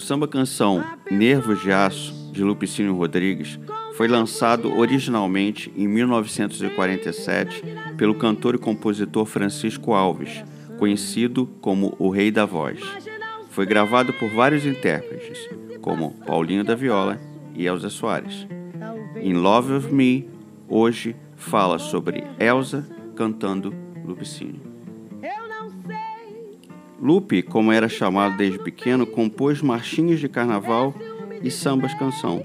O samba canção Nervos de Aço, de Lupicínio Rodrigues, foi lançado originalmente em 1947 pelo cantor e compositor Francisco Alves, conhecido como o Rei da Voz. Foi gravado por vários intérpretes, como Paulinho da Viola e Elza Soares. In Love of Me, hoje fala sobre Elsa cantando Lupicínio. Lupe, como era chamado desde pequeno, compôs marchinhas de carnaval e sambas canção,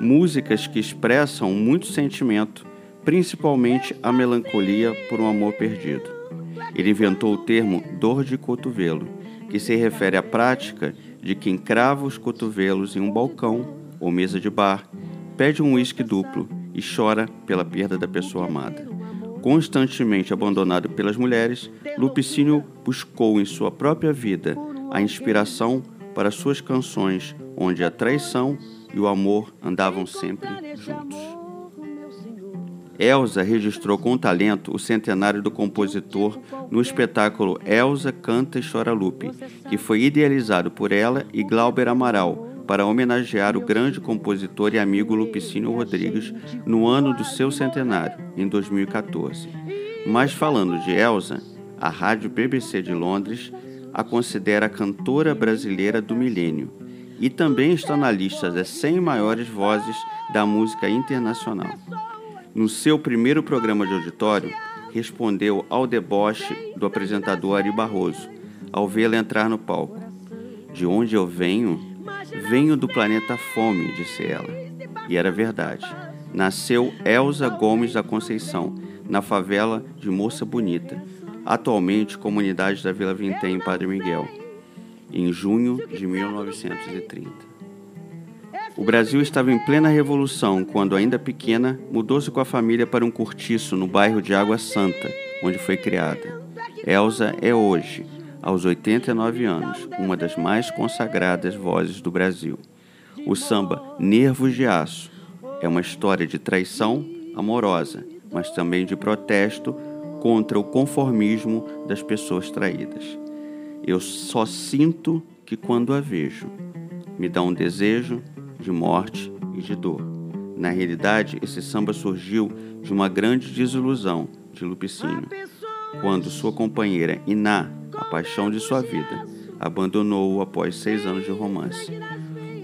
músicas que expressam muito sentimento, principalmente a melancolia por um amor perdido. Ele inventou o termo dor de cotovelo, que se refere à prática de quem crava os cotovelos em um balcão ou mesa de bar, pede um uísque duplo e chora pela perda da pessoa amada. Constantemente abandonado pelas mulheres, Lupicínio buscou em sua própria vida a inspiração para suas canções, onde a traição e o amor andavam sempre juntos. Elsa registrou com talento o centenário do compositor no espetáculo Elsa Canta e Chora Lupe, que foi idealizado por ela e Glauber Amaral, para homenagear o grande compositor e amigo Lupicínio Rodrigues no ano do seu centenário, em 2014. Mas falando de Elsa, a rádio BBC de Londres a considera a cantora brasileira do milênio e também está na lista das 100 maiores vozes da música internacional. No seu primeiro programa de auditório, respondeu ao deboche do apresentador Ari Barroso, ao vê-la entrar no palco. De onde eu venho? Venho do planeta Fome, disse ela. E era verdade. Nasceu Elza Gomes da Conceição, na favela de Moça Bonita, atualmente comunidade da Vila Vintém, em Padre Miguel, em junho de 1930. O Brasil estava em plena revolução quando, ainda pequena, mudou-se com a família para um cortiço no bairro de Água Santa, onde foi criada. Elza é hoje, aos 89 anos, uma das mais consagradas vozes do Brasil. O samba Nervos de Aço é uma história de traição amorosa, mas também de protesto contra o conformismo das pessoas traídas. Eu só sinto que quando a vejo, me dá um desejo de morte e de dor. Na realidade, esse samba surgiu de uma grande desilusão de Lupicínio, quando sua companheira Iná a paixão de sua vida, abandonou-o após seis anos de romance.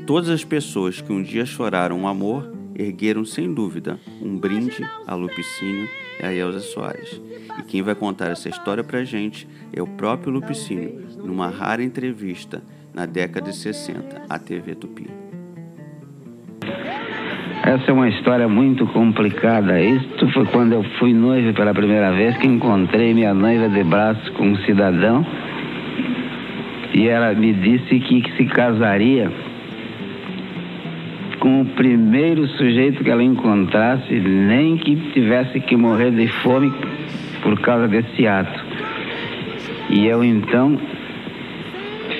Todas as pessoas que um dia choraram um amor ergueram sem dúvida um brinde a Lupicínio e a Elza Soares. E quem vai contar essa história pra gente é o próprio Lupicínio, numa rara entrevista na década de 60 à TV Tupi. Essa é uma história muito complicada. Isto foi quando eu fui noivo pela primeira vez que encontrei minha noiva de braço com um cidadão e ela me disse que se casaria com o primeiro sujeito que ela encontrasse, nem que tivesse que morrer de fome por causa desse ato. E eu então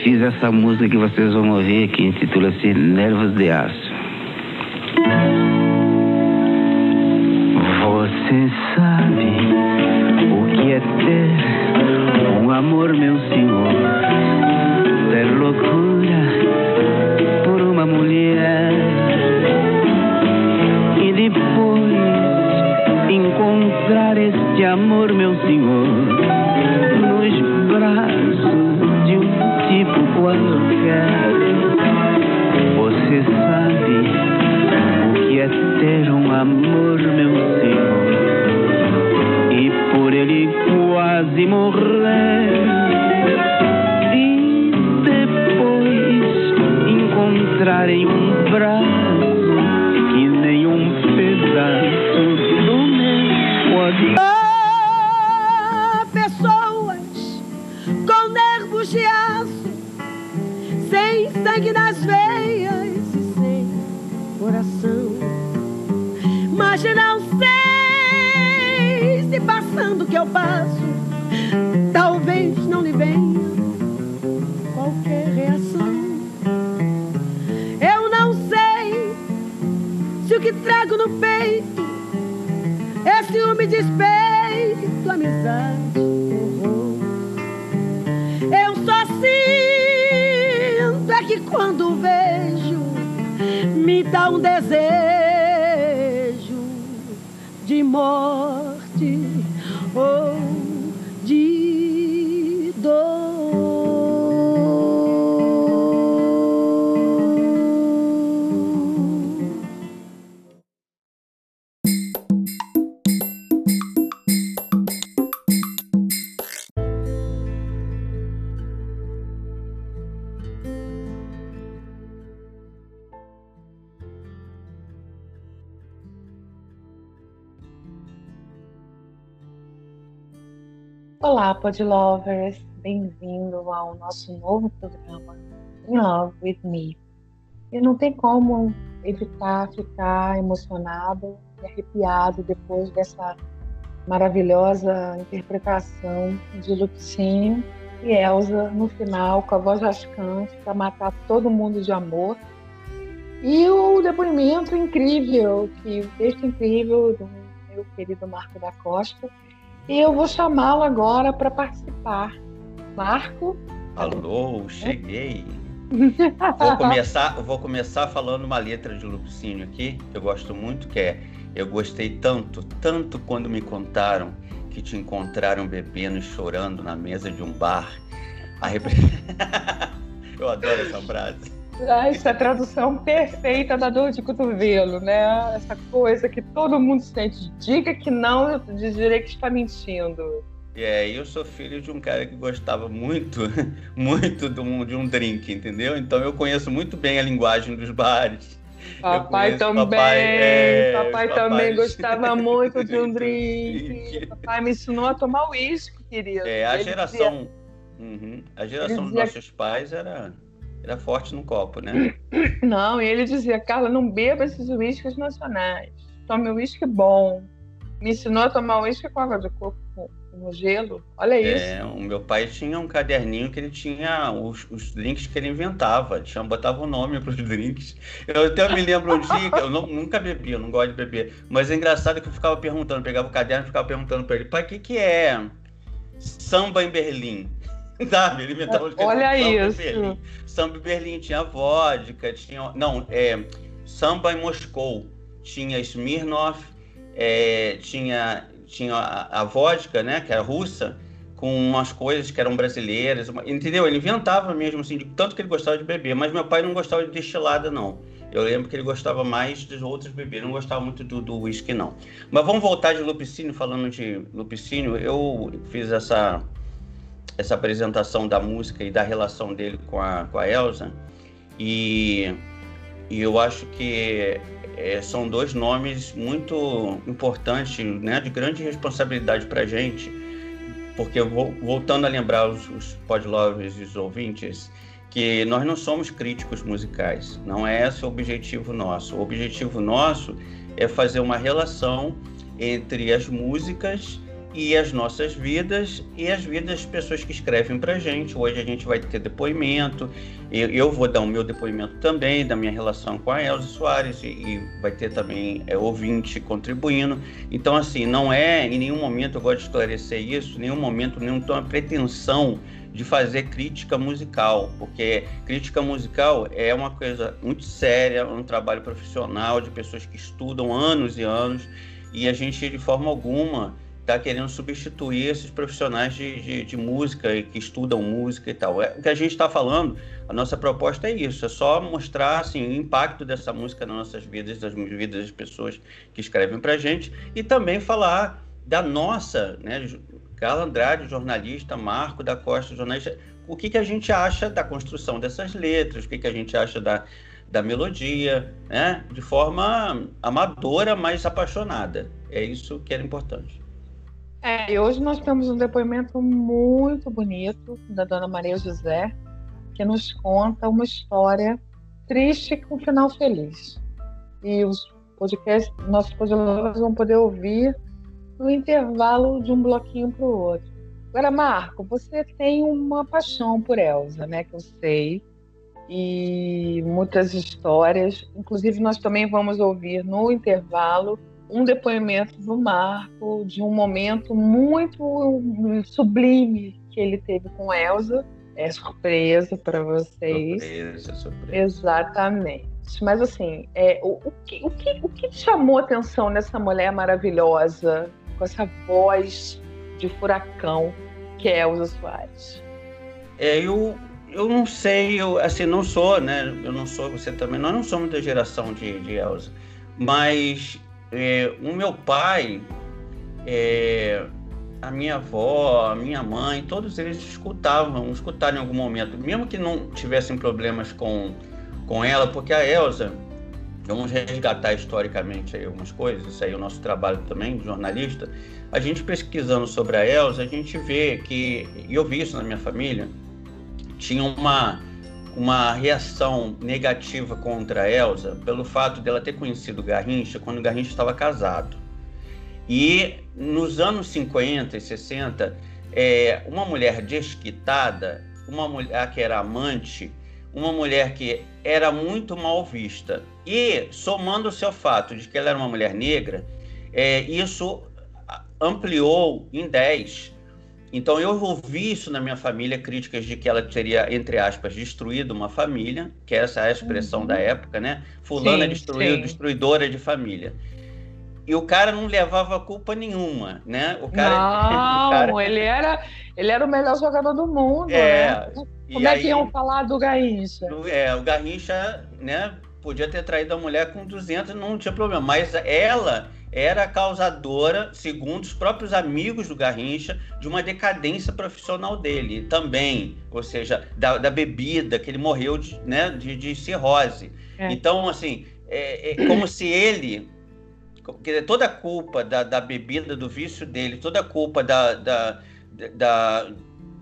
fiz essa música que vocês vão ouvir que intitula-se Nervos de Aço. Você sabe o Esse ciúme, despeito, amizade, horror. Eu só sinto é que quando vejo, me dá um desejo de morte. Olá, Podlovers! Bem-vindo ao nosso novo programa In Love With Me. E não tem como evitar ficar emocionado e arrepiado depois dessa maravilhosa interpretação de Luxinho e Elsa no final, com a voz rascante para matar todo mundo de amor. E o depoimento incrível, que o texto incrível do meu querido Marco da Costa, e eu vou chamá-lo agora para participar. Marco? Alô, cheguei. vou começar, vou começar falando uma letra de Lupicínio aqui, que eu gosto muito, que é Eu gostei tanto, tanto quando me contaram que te encontraram bebendo e chorando na mesa de um bar. Rep... eu adoro essa frase. Ah, isso é tradução perfeita da dor de cotovelo, né? Essa coisa que todo mundo sente. Diga que não, eu direi que está mentindo. É, eu sou filho de um cara que gostava muito, muito de um, de um drink, entendeu? Então eu conheço muito bem a linguagem dos bares. Papai também, papai, é, papai também gostava muito de um drink. papai me ensinou a tomar uísque, querido. É, a Ele geração, dizia... uhum, a geração dos nossos pais era era forte no copo, né? Não, e ele dizia, Carla, não beba esses uísques nacionais. Tome uísque bom. Me ensinou a tomar uísque com água de coco no gelo. Olha é, isso. É, o meu pai tinha um caderninho que ele tinha os, os drinks que ele inventava. Tinha, botava o um nome para os drinks. Eu até me lembro um dia que eu não, nunca bebi, eu não gosto de beber. Mas é engraçado que eu ficava perguntando, pegava o caderno e ficava perguntando para ele, pai, o que, que é samba em Berlim? Sabe? Ele inventava Olha isso. Berlim. Samba em Berlim tinha vodka, tinha. Não, é, samba em Moscou. Tinha Smirnoff, é, tinha, tinha a, a, vodka, né? Que era russa, com umas coisas que eram brasileiras. Entendeu? Ele inventava mesmo, assim, de tanto que ele gostava de beber. Mas meu pai não gostava de destilada, não. Eu lembro que ele gostava mais dos outros bebidas, não gostava muito do whisky, não. Mas vamos voltar de Lupicínio, falando de Lupicínio. Eu fiz essa essa apresentação da música e da relação dele com a, com a Elsa. E, e eu acho que é, são dois nomes muito importantes, né, de grande responsabilidade para a gente, porque voltando a lembrar os, os podlovers e os ouvintes, que nós não somos críticos musicais, não é esse o objetivo nosso. O objetivo nosso é fazer uma relação entre as músicas e as nossas vidas e as vidas das pessoas que escrevem para gente. Hoje a gente vai ter depoimento, eu vou dar o meu depoimento também da minha relação com a Elza Soares e, e vai ter também é, ouvinte contribuindo. Então, assim, não é em nenhum momento, eu gosto de esclarecer isso, em nenhum momento, nenhuma pretensão de fazer crítica musical, porque crítica musical é uma coisa muito séria, um trabalho profissional de pessoas que estudam anos e anos e a gente, de forma alguma, está querendo substituir esses profissionais de, de, de, música e que estudam música e tal. É, o que a gente está falando, a nossa proposta é isso, é só mostrar assim, o impacto dessa música nas nossas vidas, das vidas das pessoas que escrevem para a gente, e também falar da nossa, né, Carla Andrade, jornalista, Marco da Costa, jornalista, o que, que a gente acha da construção dessas letras, o que, que a gente acha da, da melodia, né, de forma amadora, mas apaixonada. É isso que era importante. É, e hoje nós temos um depoimento muito bonito da dona Maria José, que nos conta uma história triste com um final feliz. E os podcasts, nossos podcasts vão poder ouvir no intervalo de um bloquinho para o outro. Agora, Marco, você tem uma paixão por Elsa, né? Que eu sei. E muitas histórias. Inclusive, nós também vamos ouvir no intervalo um depoimento do Marco de um momento muito sublime que ele teve com Elsa. É surpresa para vocês. Surpresa, surpresa. Exatamente. mas assim, é, o, o, que, o, que, o que chamou atenção nessa mulher maravilhosa, com essa voz de furacão que é Elza Soares? É, eu, eu não sei, eu assim, não sou, né? Eu não sou, você também, nós não somos da geração de, de Elza. Mas é, o meu pai, é, a minha avó, a minha mãe, todos eles escutavam, escutaram em algum momento, mesmo que não tivessem problemas com, com ela, porque a Elsa, vamos resgatar historicamente aí algumas coisas, isso aí é o nosso trabalho também de jornalista, a gente pesquisando sobre a Elsa, a gente vê que, e eu vi isso na minha família, tinha uma, uma reação negativa contra Elsa pelo fato dela ter conhecido o Garrincha quando o Garrincha estava casado. E nos anos 50 e 60, é, uma mulher desquitada, uma mulher que era amante, uma mulher que era muito mal vista. E, somando-se ao fato de que ela era uma mulher negra, é, isso ampliou em 10 então eu ouvi isso na minha família, críticas de que ela teria, entre aspas, destruído uma família, que essa é a expressão uhum. da época, né? Fulana sim, destruiu, sim. destruidora de família. E o cara não levava culpa nenhuma, né? O cara, não, o cara... ele era ele era o melhor jogador do mundo, é, né? Como é aí, que iam falar do Garrincha? É, o Garrincha, né? Podia ter traído a mulher com 200, não tinha problema. Mas ela era a causadora, segundo os próprios amigos do Garrincha, de uma decadência profissional dele também, ou seja, da, da bebida, que ele morreu de, né, de, de cirrose. É. Então, assim, é, é, como se ele, toda a culpa da, da bebida, do vício dele, toda a culpa da, da, da,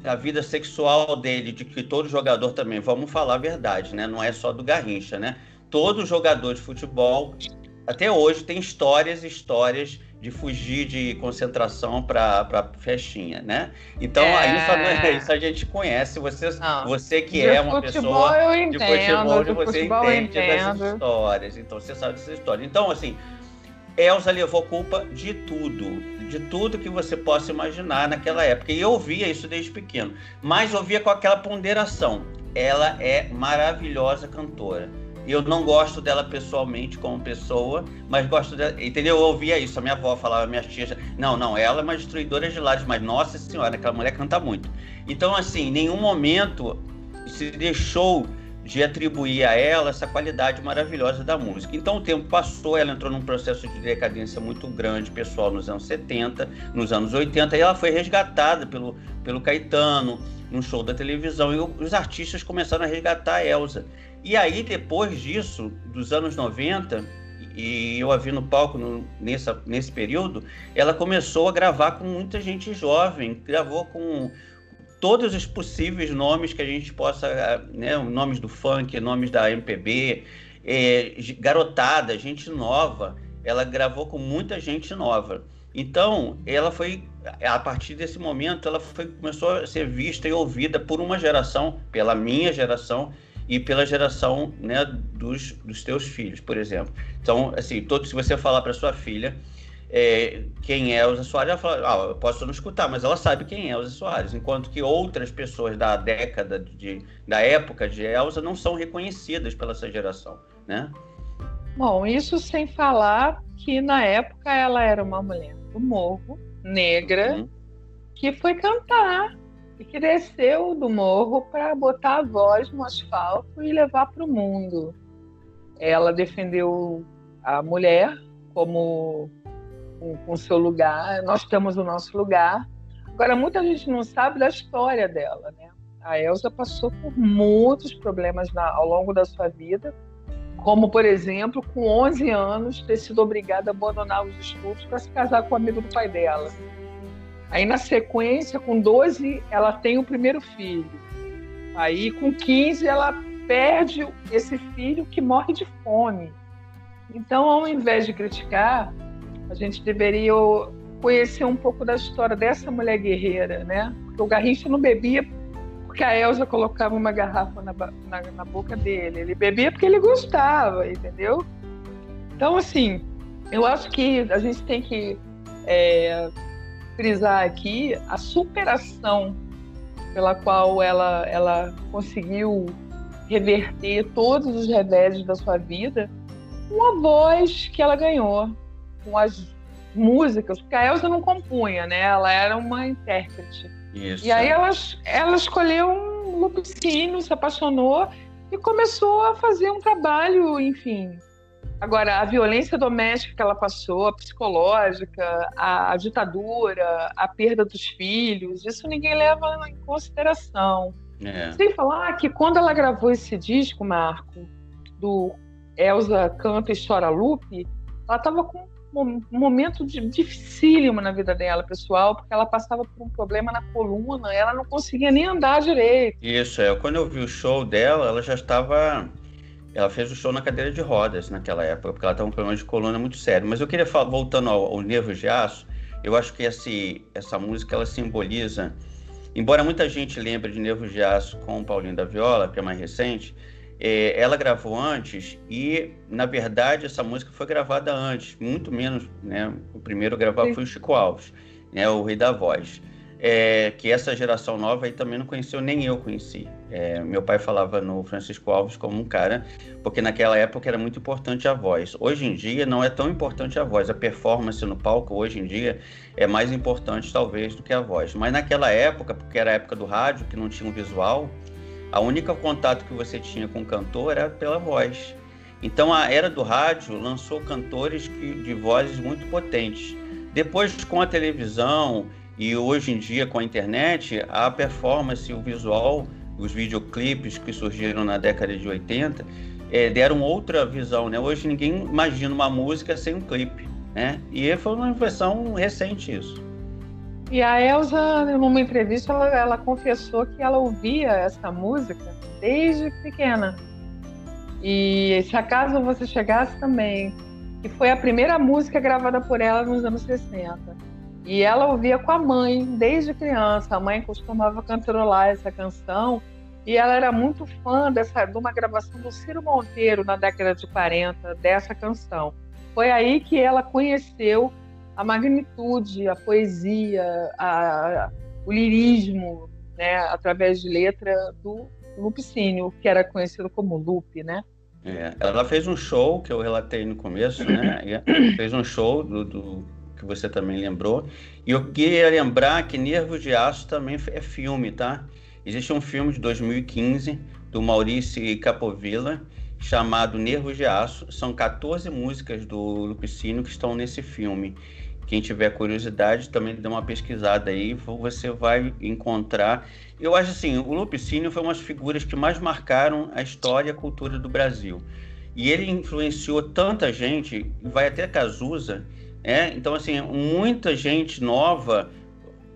da vida sexual dele, de que todo jogador também, vamos falar a verdade, né? Não é só do Garrincha, né? Todo jogador de futebol até hoje tem histórias e histórias de fugir de concentração para festinha, né? Então é... isso, isso, a gente conhece. Você, você que de é uma pessoa de futebol, de você futebol entende dessas histórias. Então você sabe dessas histórias. Então assim, Elsa levou culpa de tudo, de tudo que você possa imaginar naquela época. E eu ouvia isso desde pequeno, mas ouvia com aquela ponderação. Ela é maravilhosa cantora eu não gosto dela pessoalmente como pessoa, mas gosto dela. Entendeu? Eu ouvia isso. A minha avó falava, minhas tias. Não, não, ela é uma destruidora de lares, mas nossa senhora, aquela mulher canta muito. Então, assim, em nenhum momento se deixou de atribuir a ela essa qualidade maravilhosa da música. Então o tempo passou, ela entrou num processo de decadência muito grande, pessoal, nos anos 70, nos anos 80, e ela foi resgatada pelo, pelo Caetano, num show da televisão, e os artistas começaram a resgatar a Elsa. E aí, depois disso, dos anos 90, e eu a vi no palco no, nessa, nesse período, ela começou a gravar com muita gente jovem, gravou com todos os possíveis nomes que a gente possa, né, nomes do funk, nomes da MPB, é, garotada, gente nova, ela gravou com muita gente nova. Então, ela foi, a partir desse momento, ela foi, começou a ser vista e ouvida por uma geração, pela minha geração, e pela geração né, dos, dos teus filhos, por exemplo. Então, assim, todo, se você falar para sua filha é, quem é Elza Soares, ela fala, ah, eu posso não escutar, mas ela sabe quem é Elza Soares, enquanto que outras pessoas da década, de, da época de Elza, não são reconhecidas pela sua geração, né? Bom, isso sem falar que na época ela era uma mulher do morro, negra, uhum. que foi cantar e que desceu do morro para botar a voz no asfalto e levar para o mundo. Ela defendeu a mulher como com, seu lugar, nós temos o nosso lugar. Agora, muita gente não sabe da história dela, né? A Elsa passou por muitos problemas na, ao longo da sua vida, como, por exemplo, com 11 anos, ter sido obrigada a abandonar os estudos para se casar com o amigo do pai dela. Aí, na sequência, com 12, ela tem o primeiro filho. Aí, com 15, ela perde esse filho que morre de fome. Então, ao invés de criticar, a gente deveria conhecer um pouco da história dessa mulher guerreira, né? Porque o Garrincha não bebia porque a Elsa colocava uma garrafa na, na, na boca dele. Ele bebia porque ele gostava, entendeu? Então, assim, eu acho que a gente tem que é, frisar aqui a superação pela qual ela, ela conseguiu reverter todos os reveses da sua vida com a voz que ela ganhou, com as músicas, porque a Elsa não compunha, né? Ela era uma intérprete. Isso. E aí ela, ela escolheu um lupicínio, se apaixonou e começou a fazer um trabalho, enfim. Agora, a violência doméstica que ela passou, a psicológica, a, a ditadura, a perda dos filhos, isso ninguém leva em consideração. É. Sem falar que quando ela gravou esse disco, Marco, do Elsa Canta e Chora Lupe, ela estava com um momento dificílimo na vida dela, pessoal, porque ela passava por um problema na coluna, ela não conseguia nem andar direito. Isso, é. Quando eu vi o show dela, ela já estava. Ela fez o show na cadeira de rodas naquela época, porque ela estava com um problema de coluna muito sério. Mas eu queria falar, voltando ao, ao Nervo de Aço, eu acho que esse, essa música ela simboliza Embora muita gente lembre de Nervos de Aço com o Paulinho da Viola, que é mais recente, é, ela gravou antes e, na verdade, essa música foi gravada antes, muito menos, né? O primeiro a gravar foi o Chico Alves, né? O Rei da Voz é, que essa geração nova aí também não conheceu, nem eu conheci. É, meu pai falava no Francisco Alves como um cara, porque naquela época era muito importante a voz. Hoje em dia não é tão importante a voz, a performance no palco hoje em dia é mais importante talvez do que a voz. Mas naquela época, porque era a época do rádio, que não tinha um visual, a única contato que você tinha com o cantor era pela voz. Então a era do rádio lançou cantores que, de vozes muito potentes. Depois com a televisão e hoje em dia, com a internet, a performance, o visual, os videoclipes que surgiram na década de 80, é, deram outra visão, né? Hoje ninguém imagina uma música sem um clipe, né? E foi uma versão recente isso. E a Elsa, numa entrevista, ela, ela confessou que ela ouvia essa música desde pequena. E se acaso você chegasse também, que foi a primeira música gravada por ela nos anos 60. E ela ouvia com a mãe desde criança. A mãe costumava cantarolar essa canção e ela era muito fã dessa, de uma gravação do Ciro Monteiro na década de 40 dessa canção. Foi aí que ela conheceu a magnitude, a poesia, a, o lirismo, né, através de letra do Lupicínio, que era conhecido como Lupe, né? É, ela fez um show que eu relatei no começo, né? fez um show do, do que você também lembrou. E eu queria lembrar que Nervos de Aço também é filme, tá? Existe um filme de 2015 do Maurício Capovilla chamado Nervos de Aço. São 14 músicas do Lupicínio que estão nesse filme. Quem tiver curiosidade também dá uma pesquisada aí, você vai encontrar. Eu acho assim, o Lupicínio foi uma das figuras que mais marcaram a história e a cultura do Brasil. E ele influenciou tanta gente, vai até Cazuza, é, então, assim, muita gente nova,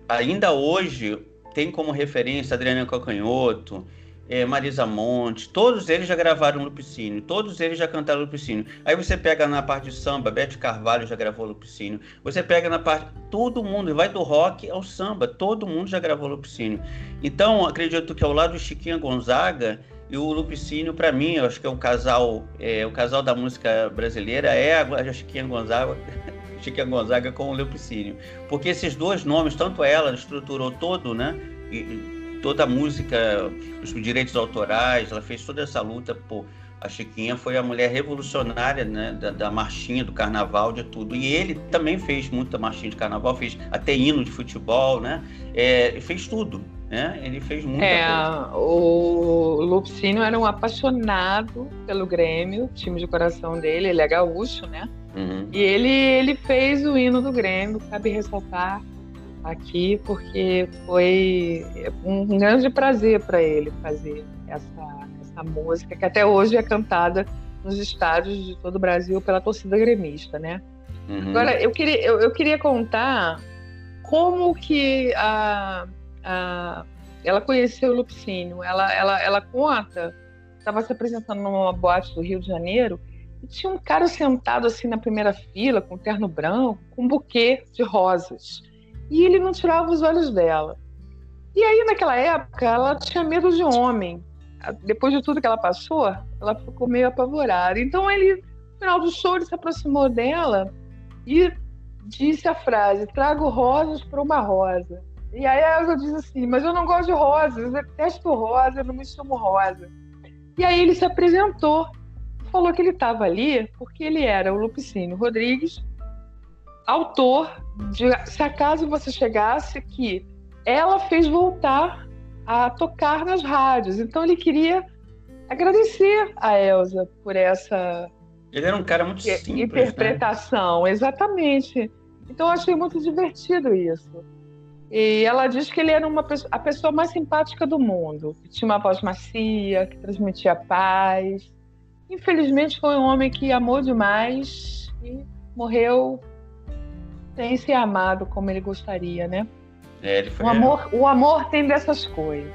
ainda hoje, tem como referência Adriana Cocanhoto, é, Marisa Monte, todos eles já gravaram Lupicínio, todos eles já cantaram Lupicínio. Aí você pega na parte de samba, Bete Carvalho já gravou Lupicínio. Você pega na parte. Todo mundo, vai do rock ao samba, todo mundo já gravou Lupicínio. Então, acredito que ao lado do Chiquinha Gonzaga e o Lupicínio, para mim, eu acho que é o casal, é, o casal da música brasileira é a Chiquinha Gonzaga. Chiquinha Gonzaga com o Leopicínio. Porque esses dois nomes, tanto ela estruturou todo, né? E, toda a música, os direitos autorais, ela fez toda essa luta por. A Chiquinha foi a mulher revolucionária né, da, da, marchinha, do carnaval, de tudo. E ele também fez muita marchinha de carnaval, fez até hino de futebol, né? É, fez tudo, né? Ele fez muita é, coisa. O Lupicínio era um apaixonado pelo Grêmio, time de coração dele, ele é gaúcho, né? Uhum. E ele, ele fez o hino do Grêmio, cabe ressaltar aqui, porque foi um grande prazer para ele fazer essa, essa música, que até hoje é cantada nos estádios de todo o Brasil pela torcida gremista, né? Uhum. Agora, eu queria, eu, eu, queria contar como que a, a, ela conheceu o Lupicínio. Ela, ela, ela conta, estava se apresentando numa boate do Rio de Janeiro, e tinha um cara sentado assim na primeira fila, com terno branco, com um buquê de rosas. E ele não tirava os olhos dela. E aí, naquela época, ela tinha medo de homem. Depois de tudo que ela passou, ela ficou meio apavorada. Então, ele, no final do show, ele se aproximou dela e disse a frase: Trago rosas para uma rosa. E aí ela diz assim: Mas eu não gosto de rosas, eu detesto rosa, eu não me chamo rosa. E aí ele se apresentou, falou que ele estava ali porque ele era o Lupicínio Rodrigues, autor de Se Acaso Você Chegasse, que ela fez voltar a tocar nas rádios. Então ele queria agradecer a Elsa por essa ele era um cara muito simples, né? interpretação, né? exatamente. Então eu achei muito divertido isso. E ela diz que ele era uma pessoa, a pessoa mais simpática do mundo, que tinha uma voz macia, que transmitia paz. Infelizmente foi um homem que amou demais e morreu sem ser amado como ele gostaria, né? É, ele foi... o, amor, o amor tem dessas coisas.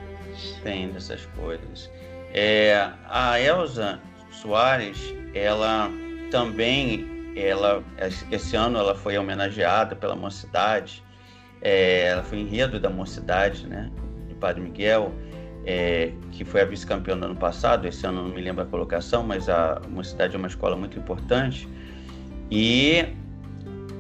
Tem dessas coisas. É, a Elsa Soares, ela também, ela, esse ano ela foi homenageada pela Mocidade, é, ela foi enredo da Mocidade, né, de Padre Miguel, é, que foi a vice-campeã no ano passado, esse ano não me lembro a colocação, mas a Mocidade é uma escola muito importante, e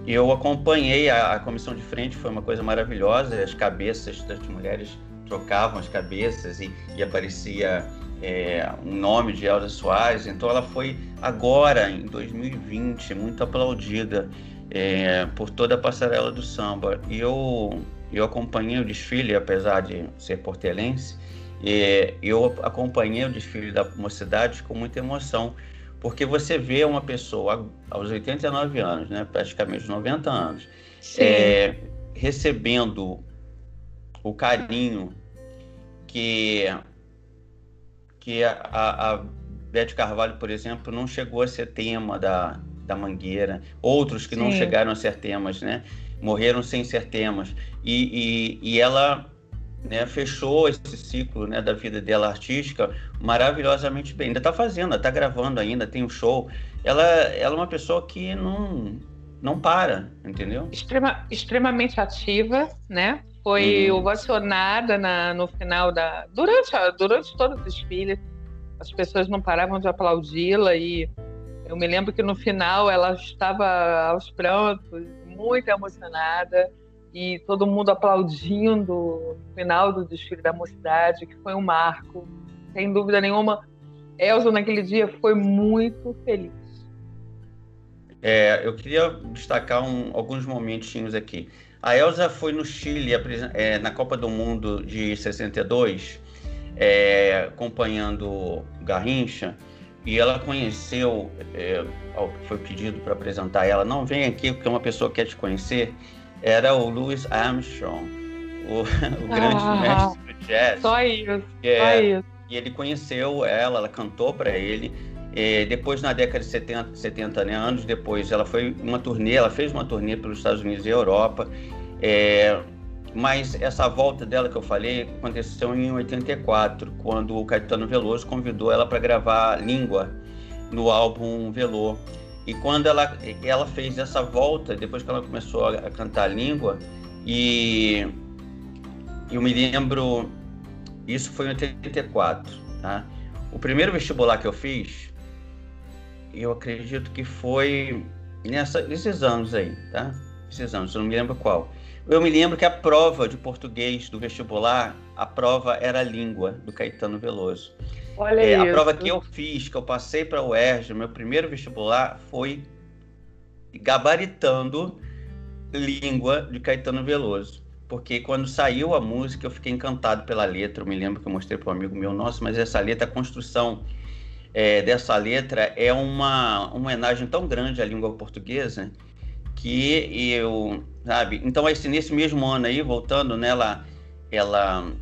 eu acompanhei a, a comissão de frente, foi uma coisa maravilhosa, as cabeças das mulheres trocavam as cabeças e, e aparecia é, um nome de Elza Soares, então ela foi agora, em 2020, muito aplaudida é, por toda a passarela do samba. E eu, eu acompanhei o desfile, apesar de ser portelense, é, eu acompanhei o desfile da mocidade com muita emoção, porque você vê uma pessoa aos 89 anos, né, praticamente 90 anos, é, recebendo o carinho que que a, a, Beth Carvalho, por exemplo, não chegou a ser tema da, da Mangueira, outros que Sim. não chegaram a ser temas, né? Morreram sem ser temas. E, e, e ela né, fechou esse ciclo né, da vida dela artística maravilhosamente bem. Ainda está fazendo, está gravando ainda, tem um show. Ela, ela é uma pessoa que não, não para, entendeu? Extrema, extremamente ativa, né? foi hum. ovacionada na, no final da. Durante, durante todo o desfile, as pessoas não paravam de aplaudi-la e eu me lembro que no final ela estava aos prantos, muito emocionada e todo mundo aplaudindo no final do desfile da mocidade, que foi um marco, sem dúvida nenhuma. Elza naquele dia foi muito feliz. É, eu queria destacar um, alguns momentinhos aqui. A Elsa foi no Chile é, na Copa do Mundo de 62, é, acompanhando Garrincha, e ela conheceu, é, foi pedido para apresentar ela, não vem aqui porque uma pessoa quer te conhecer, era o Louis Armstrong, o, o grande ah, mestre do jazz. Só isso, é, só isso. E ele conheceu ela, ela cantou para ele, é, depois, na década de 70, 70 né, anos depois, ela foi uma turnê, ela fez uma turnê pelos Estados Unidos e Europa. É, mas essa volta dela que eu falei aconteceu em 84, quando o Caetano Veloso convidou ela para gravar Língua no álbum Velô. E quando ela, ela fez essa volta, depois que ela começou a cantar Língua, e eu me lembro, isso foi em 84, tá? O primeiro vestibular que eu fiz eu acredito que foi nessa, nesses anos aí, tá? Anos, eu não me lembro qual. Eu me lembro que a prova de português do vestibular, a prova era a língua do Caetano Veloso. Olha é, A prova que eu fiz, que eu passei para o UERJ, meu primeiro vestibular, foi gabaritando língua de Caetano Veloso. Porque quando saiu a música, eu fiquei encantado pela letra. Eu me lembro que eu mostrei para um amigo meu, nossa, mas essa letra, a construção é, dessa letra é uma, uma homenagem tão grande à língua portuguesa que eu, sabe? Então, esse, nesse mesmo ano aí, voltando nela, ela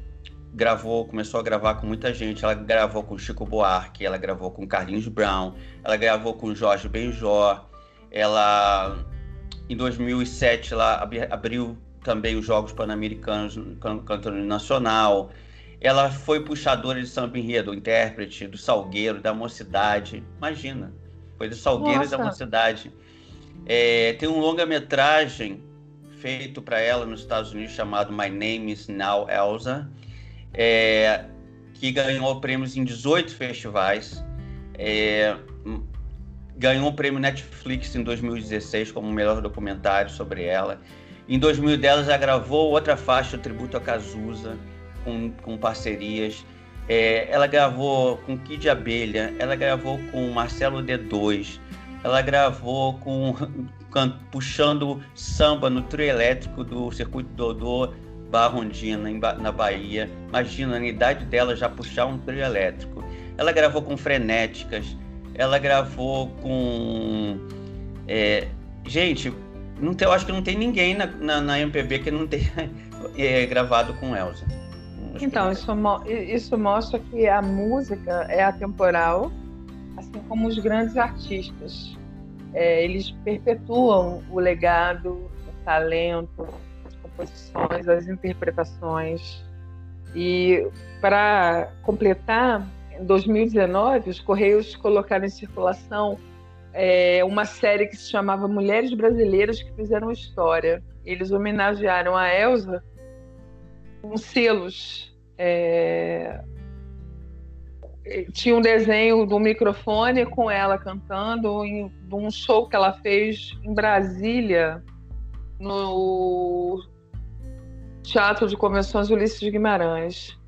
gravou, começou a gravar com muita gente. Ela gravou com Chico Buarque, ela gravou com Carlinhos Brown, ela gravou com Jorge Benjó. Ela, em 2007, ela abriu também os Jogos Pan-Americanos cantando nacional. Ela foi puxadora de samba enredo, intérprete do Salgueiro, da Mocidade. Imagina, foi do Salgueiro Nossa. e da Mocidade. É, tem um longa-metragem feito para ela nos Estados Unidos chamado My Name is Now Elsa, é, que ganhou prêmios em 18 festivais. É, ganhou o prêmio Netflix em 2016 como melhor documentário sobre ela. Em 2010 ela gravou outra faixa, o tributo a Cazuza com, com parcerias. É, ela gravou com Kid Abelha, ela gravou com Marcelo D2, ela gravou com puxando samba no trio elétrico do Circuito Dodô Barrondina, na Bahia. Imagina, na idade dela já puxar um trio elétrico. Ela gravou com Frenéticas, ela gravou com. É, gente, não tem, eu acho que não tem ninguém na, na, na MPB que não tenha é, gravado com Elsa. Então, isso, isso mostra que a música é atemporal, assim como os grandes artistas. É, eles perpetuam o legado, o talento, as composições, as interpretações. E para completar, em 2019, os Correios colocaram em circulação é, uma série que se chamava Mulheres Brasileiras que Fizeram História. Eles homenagearam a Elsa com selos. É, tinha um desenho do microfone com ela cantando em um show que ela fez em Brasília, no Teatro de Convenções Ulisses Guimarães.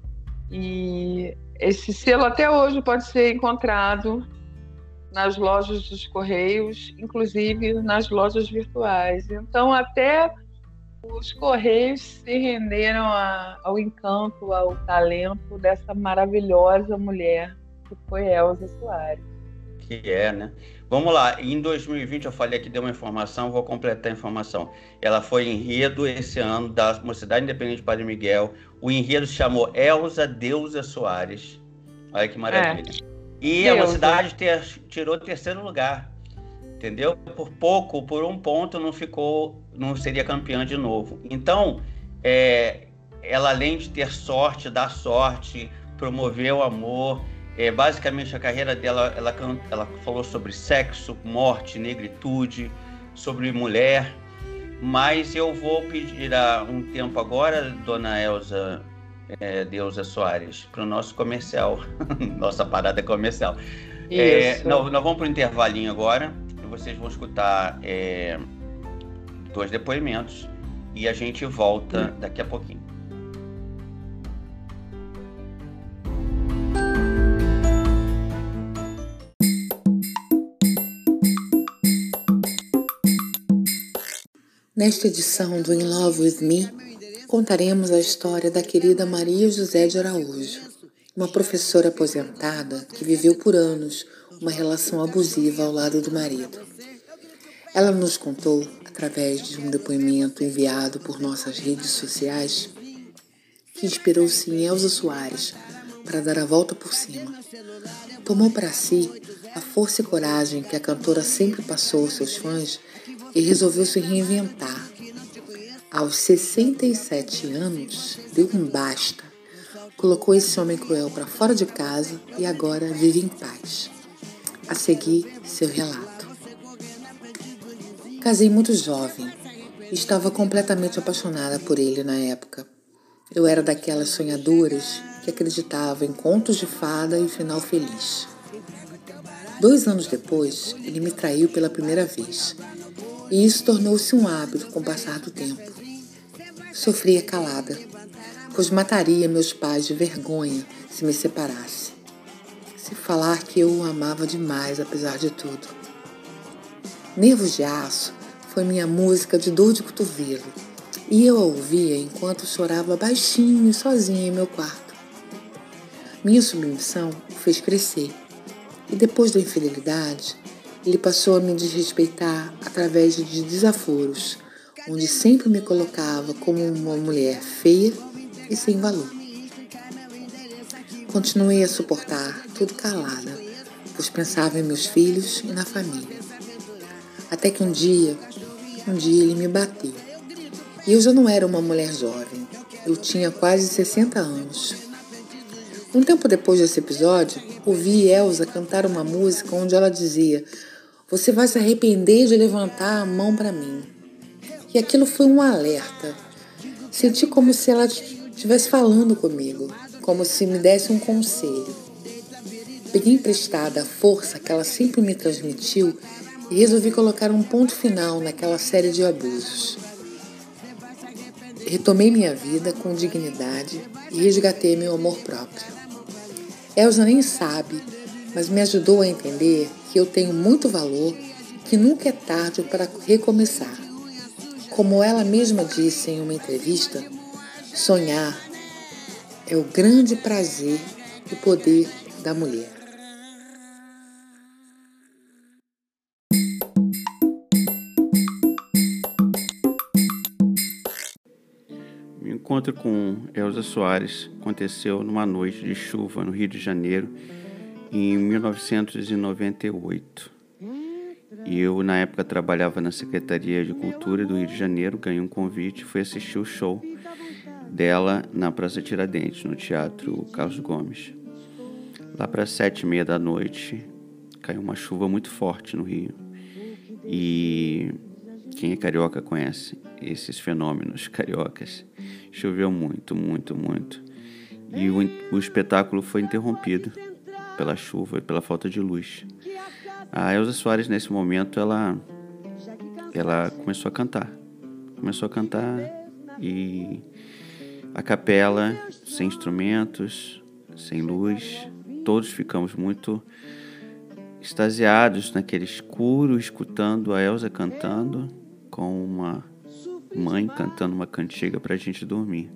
E esse selo até hoje pode ser encontrado nas lojas dos Correios, inclusive nas lojas virtuais. Então, até os Correios se renderam a, ao encanto, ao talento dessa maravilhosa mulher que foi Elza Soares. Que é, né? Vamos lá, em 2020 eu falei aqui, deu uma informação, vou completar a informação. Ela foi enredo esse ano da Mocidade Independente de Padre Miguel. O enredo se chamou Elza Deusa Soares. Olha que maravilha. É. E Deus, a Mocidade ter, tirou terceiro lugar entendeu? Por pouco, por um ponto, não ficou, não seria campeã de novo. Então, é, ela além de ter sorte, dar sorte, promover o amor, é, basicamente a carreira dela, ela, ela falou sobre sexo, morte, negritude, sobre mulher. Mas eu vou pedir a, um tempo agora, dona Elza é, Deusa Soares, para o nosso comercial, nossa parada comercial. É, nós, nós vamos para o intervalinho agora vocês vão escutar é, dois depoimentos e a gente volta daqui a pouquinho. Nesta edição do In Love With Me, contaremos a história da querida Maria José de Araújo, uma professora aposentada que viveu por anos uma relação abusiva ao lado do marido. Ela nos contou, através de um depoimento enviado por nossas redes sociais, que inspirou-se em Elza Soares para dar a volta por cima. Tomou para si a força e coragem que a cantora sempre passou aos seus fãs e resolveu se reinventar. Aos 67 anos, deu um basta, colocou esse homem cruel para fora de casa e agora vive em paz. A seguir, seu relato. Casei muito jovem. Estava completamente apaixonada por ele na época. Eu era daquelas sonhadoras que acreditavam em contos de fada e final feliz. Dois anos depois, ele me traiu pela primeira vez. E isso tornou-se um hábito com o passar do tempo. Sofria calada, pois mataria meus pais de vergonha se me separasse se falar que eu o amava demais, apesar de tudo. Nervos de Aço foi minha música de dor de cotovelo e eu a ouvia enquanto chorava baixinho e sozinha em meu quarto. Minha submissão o fez crescer e depois da infidelidade, ele passou a me desrespeitar através de desaforos, onde sempre me colocava como uma mulher feia e sem valor. Continuei a suportar tudo calada, pois pensava em meus filhos e na família. Até que um dia, um dia ele me bateu. E eu já não era uma mulher jovem, eu tinha quase 60 anos. Um tempo depois desse episódio, ouvi Elsa cantar uma música onde ela dizia: Você vai se arrepender de levantar a mão para mim. E aquilo foi um alerta. Senti como se ela estivesse falando comigo como se me desse um conselho. Peguei emprestada a força que ela sempre me transmitiu e resolvi colocar um ponto final naquela série de abusos. Retomei minha vida com dignidade e resgatei meu amor próprio. Elza nem sabe, mas me ajudou a entender que eu tenho muito valor, que nunca é tarde para recomeçar. Como ela mesma disse em uma entrevista, sonhar é o grande prazer e poder da mulher. Encontro com Elza Soares aconteceu numa noite de chuva no Rio de Janeiro em 1998. E eu, na época, trabalhava na Secretaria de Cultura do Rio de Janeiro, ganhei um convite e fui assistir o show dela na Praça Tiradentes, no Teatro Carlos Gomes. Lá para sete e meia da noite, caiu uma chuva muito forte no Rio. E quem é carioca conhece esses fenômenos cariocas. Choveu muito, muito, muito. E o, o espetáculo foi interrompido pela chuva e pela falta de luz. A Elza Soares, nesse momento, ela, ela começou a cantar. Começou a cantar e a capela, sem instrumentos, sem luz, todos ficamos muito extasiados naquele escuro, escutando a Elsa cantando com uma mãe cantando uma cantiga para a gente dormir.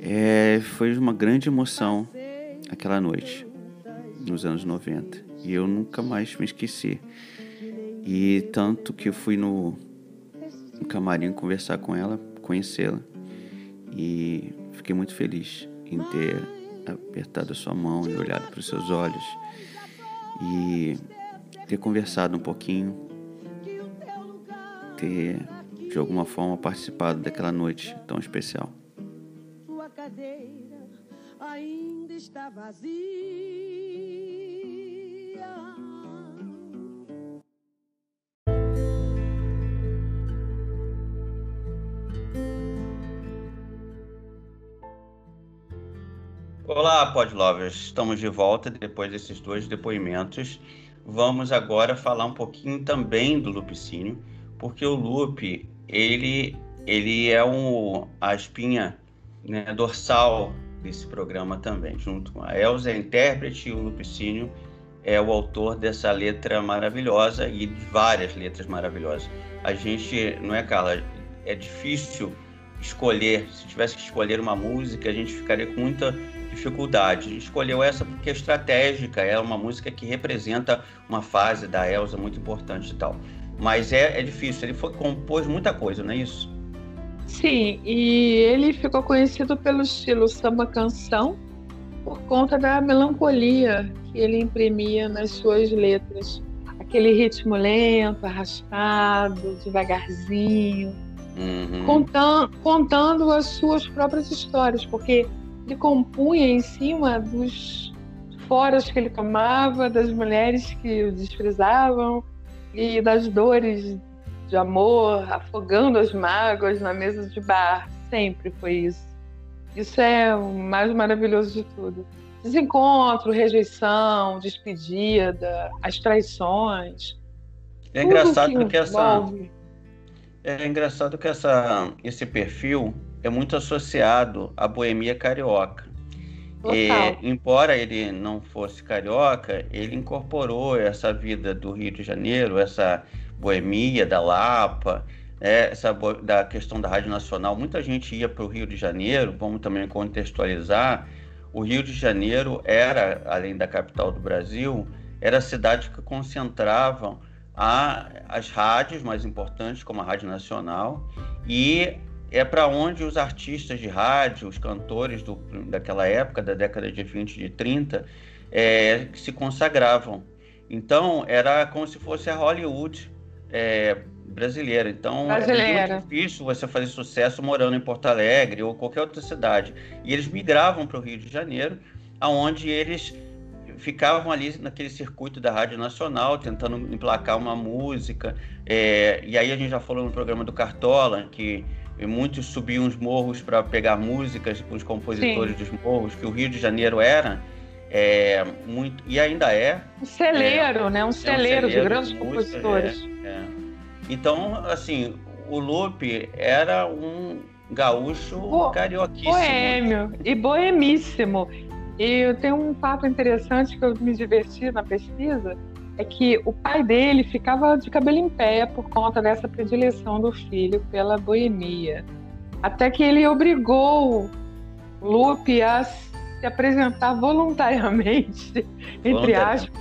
É, foi uma grande emoção aquela noite, nos anos 90. E eu nunca mais me esqueci. E tanto que eu fui no, no camarim conversar com ela, conhecê-la. E fiquei muito feliz em ter apertado a sua mão e olhado para os seus olhos. E ter conversado um pouquinho, ter de alguma forma participado daquela noite tão especial. Sua cadeira ainda está vazia. Olá, Podlovers. Estamos de volta depois desses dois depoimentos. Vamos agora falar um pouquinho também do lupicínio, porque o lupe ele, ele é um, a espinha né, dorsal desse programa também, junto com a Elza, a intérprete, e o Lupicínio é o autor dessa letra maravilhosa e de várias letras maravilhosas. A gente, não é, Carla? É difícil escolher, se tivesse que escolher uma música, a gente ficaria com muita dificuldade. A gente escolheu essa porque é estratégica, é uma música que representa uma fase da Elsa muito importante e tal. Mas é, é difícil. Ele foi, compôs muita coisa, não é isso? Sim, e ele ficou conhecido pelo estilo samba canção por conta da melancolia que ele imprimia nas suas letras. Aquele ritmo lento, arrastado, devagarzinho, uhum. contando, contando as suas próprias histórias, porque ele compunha em cima dos foras que ele tomava, das mulheres que o desprezavam, e das dores de amor, afogando as mágoas na mesa de bar. Sempre foi isso. Isso é o mais maravilhoso de tudo. Desencontro, rejeição, despedida, as traições. É engraçado que, que essa é engraçado que essa esse perfil é muito associado à boemia carioca. E, embora ele não fosse carioca, ele incorporou essa vida do Rio de Janeiro, essa boemia da Lapa, né, essa da questão da Rádio Nacional. Muita gente ia para o Rio de Janeiro, vamos também contextualizar. O Rio de Janeiro era, além da capital do Brasil, era a cidade que concentravam a, as rádios mais importantes, como a Rádio Nacional, e é para onde os artistas de rádio, os cantores do, daquela época, da década de 20 e de 30, é, se consagravam. Então, era como se fosse a Hollywood é, brasileira. Então, brasileira. é muito difícil você fazer sucesso morando em Porto Alegre ou qualquer outra cidade. E eles migravam para o Rio de Janeiro, aonde eles ficavam ali naquele circuito da Rádio Nacional, tentando emplacar uma música. É, e aí a gente já falou no programa do Cartola, que e muitos subiam os morros para pegar músicas com os compositores Sim. dos morros, que o Rio de Janeiro era é, muito e ainda é um celeiro, é, né? Um celeiro, é um celeiro de grandes de compositores. É, é, então, assim, o Lupe era um gaúcho Bo carioquíssimo. Boêmio e boemíssimo. E tem um fato interessante que eu me diverti na pesquisa, é que o pai dele ficava de cabelo em pé por conta dessa predileção do filho pela boemia. Até que ele obrigou Lupe a se apresentar voluntariamente, entre aspas,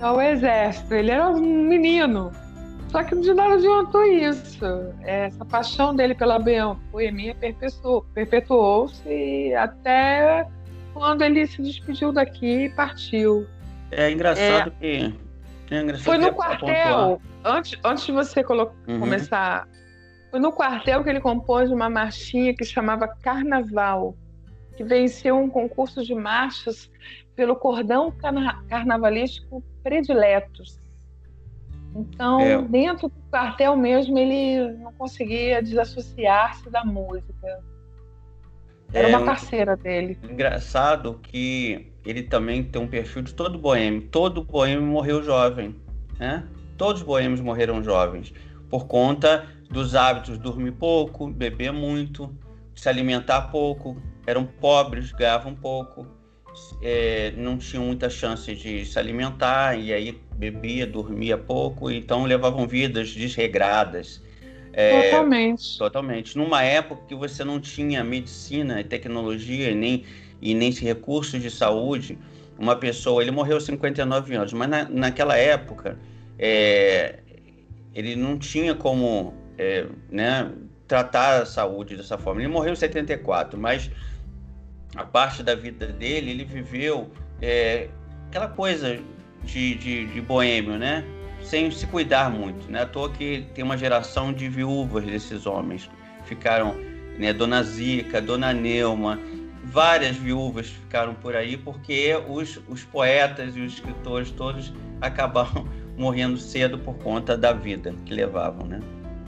ao exército. Ele era um menino. Só que de nada adiantou isso. Essa paixão dele pela boemia perpetuou-se até quando ele se despediu daqui e partiu. É engraçado é, que. É foi no quartel, antes, antes de você uhum. começar. Foi no quartel que ele compôs uma marchinha que chamava Carnaval, que venceu um concurso de marchas pelo cordão carna carnavalístico prediletos. Então, é. dentro do quartel mesmo, ele não conseguia desassociar-se da música. Era é uma parceira dele. Engraçado que ele também tem um perfil de todo boêmio. Todo boêmio morreu jovem, né? Todos os boêmios morreram jovens por conta dos hábitos dormir pouco, beber muito, se alimentar pouco. Eram pobres, ganhavam pouco, é, não tinham muita chance de se alimentar e aí bebia, dormia pouco, então levavam vidas desregradas. É, totalmente. Totalmente. Numa época que você não tinha medicina e tecnologia e nem, e nem recursos de saúde, uma pessoa, ele morreu aos 59 anos, mas na, naquela época é, ele não tinha como é, né, tratar a saúde dessa forma. Ele morreu em 74, mas a parte da vida dele, ele viveu é, aquela coisa de, de, de boêmio, né? sem se cuidar muito, né? À toa que tem uma geração de viúvas desses homens. Ficaram, né, Dona Zica, Dona Neuma, várias viúvas ficaram por aí porque os, os poetas e os escritores todos acabaram morrendo cedo por conta da vida que levavam, né?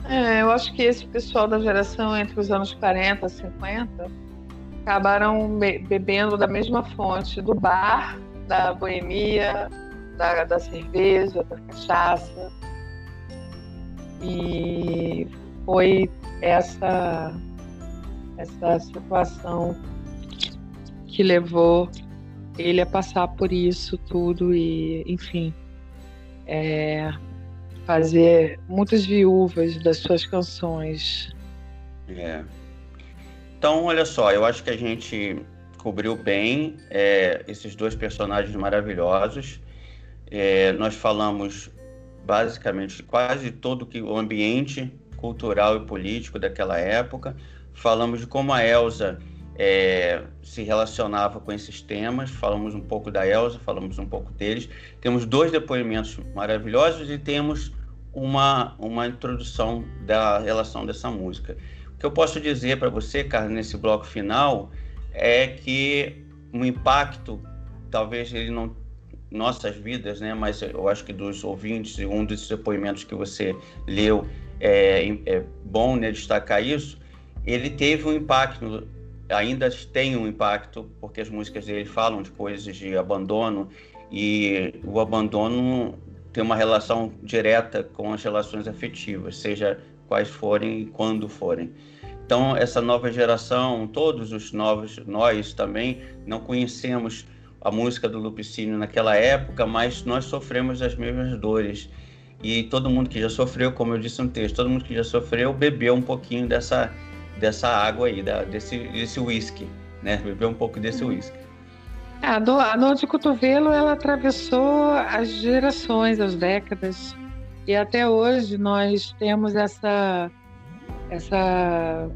É, eu acho que esse pessoal da geração entre os anos 40 e 50 acabaram bebendo da mesma fonte, do bar, da boemia, da, da cerveja, da cachaça. E foi essa, essa situação que levou ele a passar por isso tudo e, enfim, é, fazer muitas viúvas das suas canções. É. Então, olha só, eu acho que a gente cobriu bem é, esses dois personagens maravilhosos. É, nós falamos basicamente quase todo que o ambiente cultural e político daquela época. Falamos de como a Elsa é, se relacionava com esses temas. Falamos um pouco da Elsa, falamos um pouco deles. Temos dois depoimentos maravilhosos e temos uma, uma introdução da relação dessa música. O que eu posso dizer para você, Carlos, nesse bloco final é que o impacto, talvez ele não nossas vidas, né? Mas eu acho que dos ouvintes, um dos depoimentos que você leu, é, é bom né, destacar isso. Ele teve um impacto, ainda tem um impacto, porque as músicas dele falam de coisas de abandono e o abandono tem uma relação direta com as relações afetivas, seja quais forem e quando forem. Então, essa nova geração, todos os novos, nós também, não conhecemos a música do Lupicínio naquela época, mas nós sofremos as mesmas dores. E todo mundo que já sofreu, como eu disse no texto, todo mundo que já sofreu bebeu um pouquinho dessa, dessa água aí, da, desse, desse whisky, né? Bebeu um pouco desse whisky. A dor, a dor de cotovelo, ela atravessou as gerações, as décadas. E até hoje nós temos essa, essa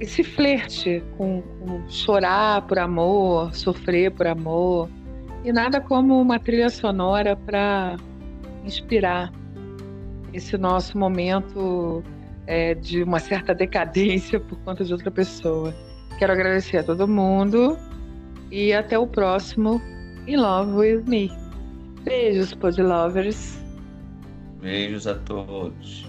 esse flerte com, com, chorar por amor, sofrer por amor, e nada como uma trilha sonora para inspirar esse nosso momento é, de uma certa decadência por conta de outra pessoa. Quero agradecer a todo mundo e até o próximo In Love With Me. Beijos, Podlovers. Beijos a todos.